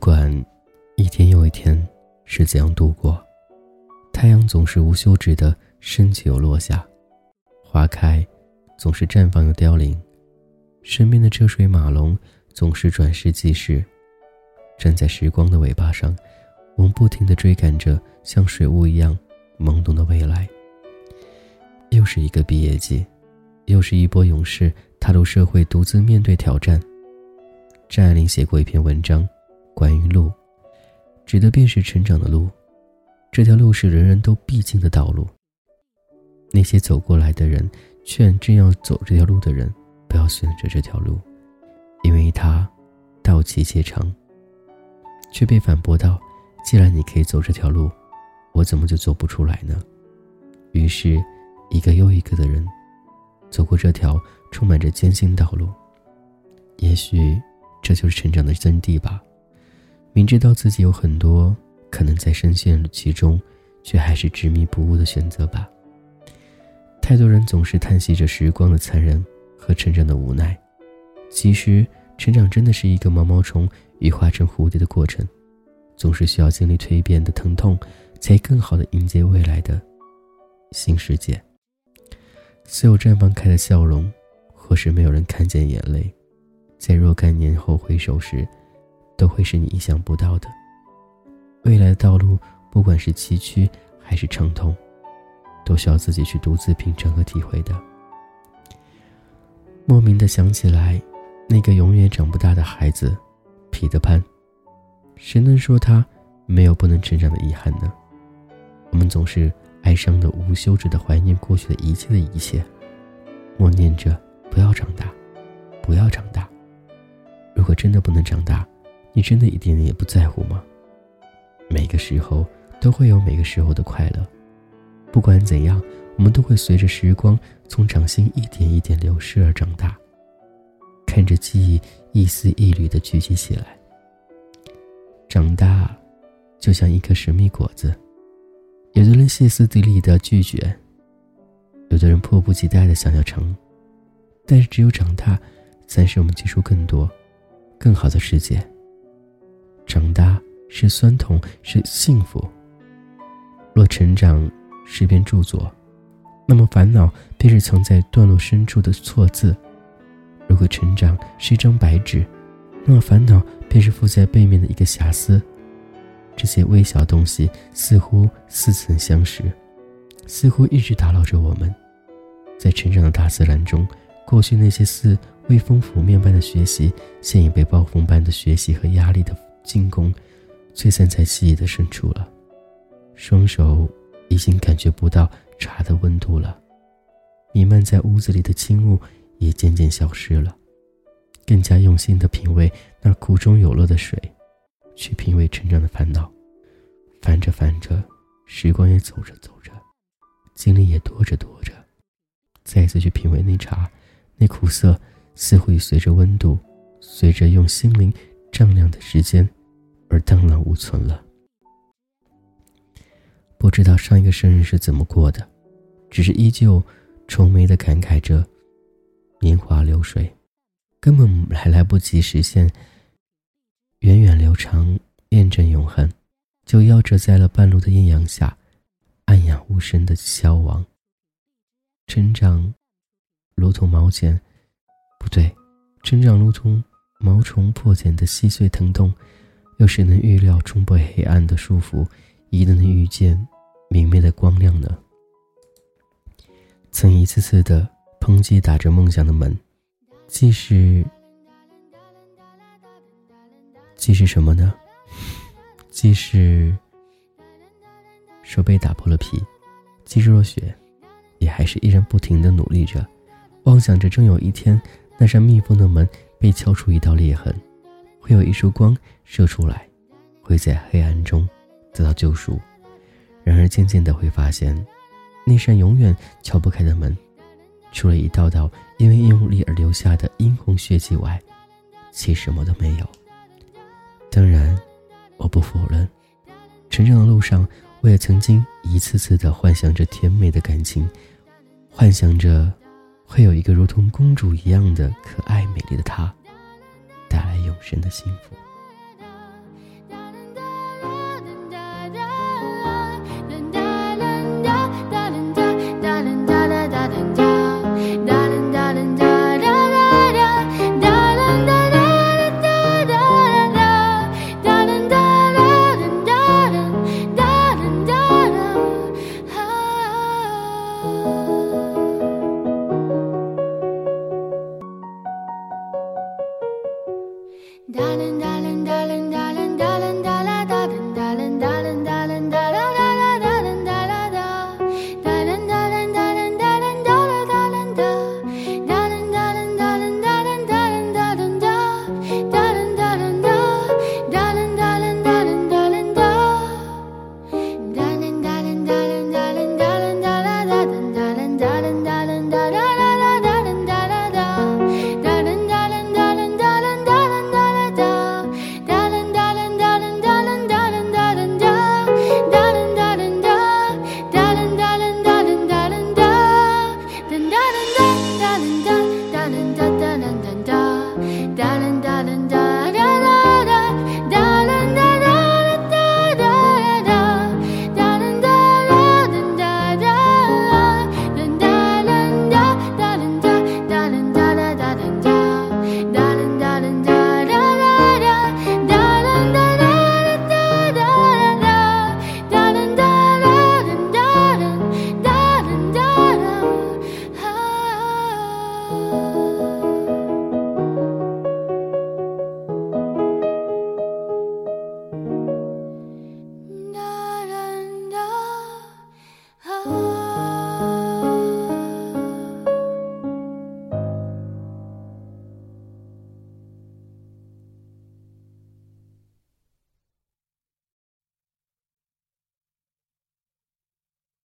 不管一天又一天是怎样度过？太阳总是无休止的升起又落下，花开总是绽放又凋零，身边的车水马龙总是转瞬即逝。站在时光的尾巴上，我们不停地追赶着像水雾一样懵懂的未来。又是一个毕业季，又是一波勇士踏入社会，独自面对挑战。张爱玲写过一篇文章，关于路，指的便是成长的路。这条路是人人都必经的道路。那些走过来的人，劝正要走这条路的人，不要选择这条路，因为它道奇且长。却被反驳道：“既然你可以走这条路，我怎么就走不出来呢？”于是，一个又一个的人走过这条充满着艰辛道路。也许，这就是成长的真谛吧。明知道自己有很多可能在深陷其中，却还是执迷不悟的选择吧。太多人总是叹息着时光的残忍和成长的无奈，其实，成长真的是一个毛毛虫。羽化成蝴蝶的过程，总是需要经历蜕变的疼痛，才更好的迎接未来的新世界。所有绽放开的笑容，或是没有人看见眼泪，在若干年后回首时，都会是你意想不到的。未来的道路，不管是崎岖还是畅通，都需要自己去独自品尝和体会的。莫名的想起来，那个永远长不大的孩子。彼得潘，谁能说他没有不能成长的遗憾呢？我们总是哀伤的、无休止的怀念过去的一切的一切，默念着不要长大，不要长大。如果真的不能长大，你真的一点也不在乎吗？每个时候都会有每个时候的快乐，不管怎样，我们都会随着时光从掌心一点一点流逝而长大。看着记忆一丝一缕的聚集起来，长大，就像一颗神秘果子，有的人歇斯底里的拒绝，有的人迫不及待的想要尝，但是只有长大，才使我们接触更多、更好的世界。长大是酸痛，是幸福。若成长是篇著作，那么烦恼便是藏在段落深处的错字。如果成长是一张白纸，那么烦恼便是附在背面的一个瑕疵。这些微小东西似乎似曾相识，似乎一直打扰着我们。在成长的大自然中，过去那些似微风拂面般的学习，现已被暴风般的学习和压力的进攻摧散在记忆的深处了。双手已经感觉不到茶的温度了，弥漫在屋子里的轻雾。也渐渐消失了，更加用心的品味那苦中有乐的水，去品味成长的烦恼。翻着翻着，时光也走着走着，经历也多着多着，再次去品味那茶，那苦涩似乎也随着温度，随着用心灵丈量的时间而荡然无存了。不知道上一个生日是怎么过的，只是依旧愁眉的感慨着。年华流水，根本还来不及实现源远流长、验证永恒，就夭折在了半路的艳阳下，暗哑无声的消亡。成长，如同毛茧，不对，成长如同毛虫破茧的细碎疼痛。又谁能预料冲破黑暗的束缚，一定能遇见明媚的光亮呢？曾一次次的。抨击打着梦想的门，既是，既是什么呢？既是手被打破了皮，既是若雪，也还是依然不停的努力着，妄想着终有一天，那扇密封的门被敲出一道裂痕，会有一束光射出来，会在黑暗中得到救赎。然而渐渐的会发现，那扇永远敲不开的门。除了一道道因为用力而留下的殷红血迹外，其实什么都没有。当然，我不否认，成长的路上，我也曾经一次次的幻想着甜美的感情，幻想着会有一个如同公主一样的可爱美丽的她，带来永生的幸福。darling, darling.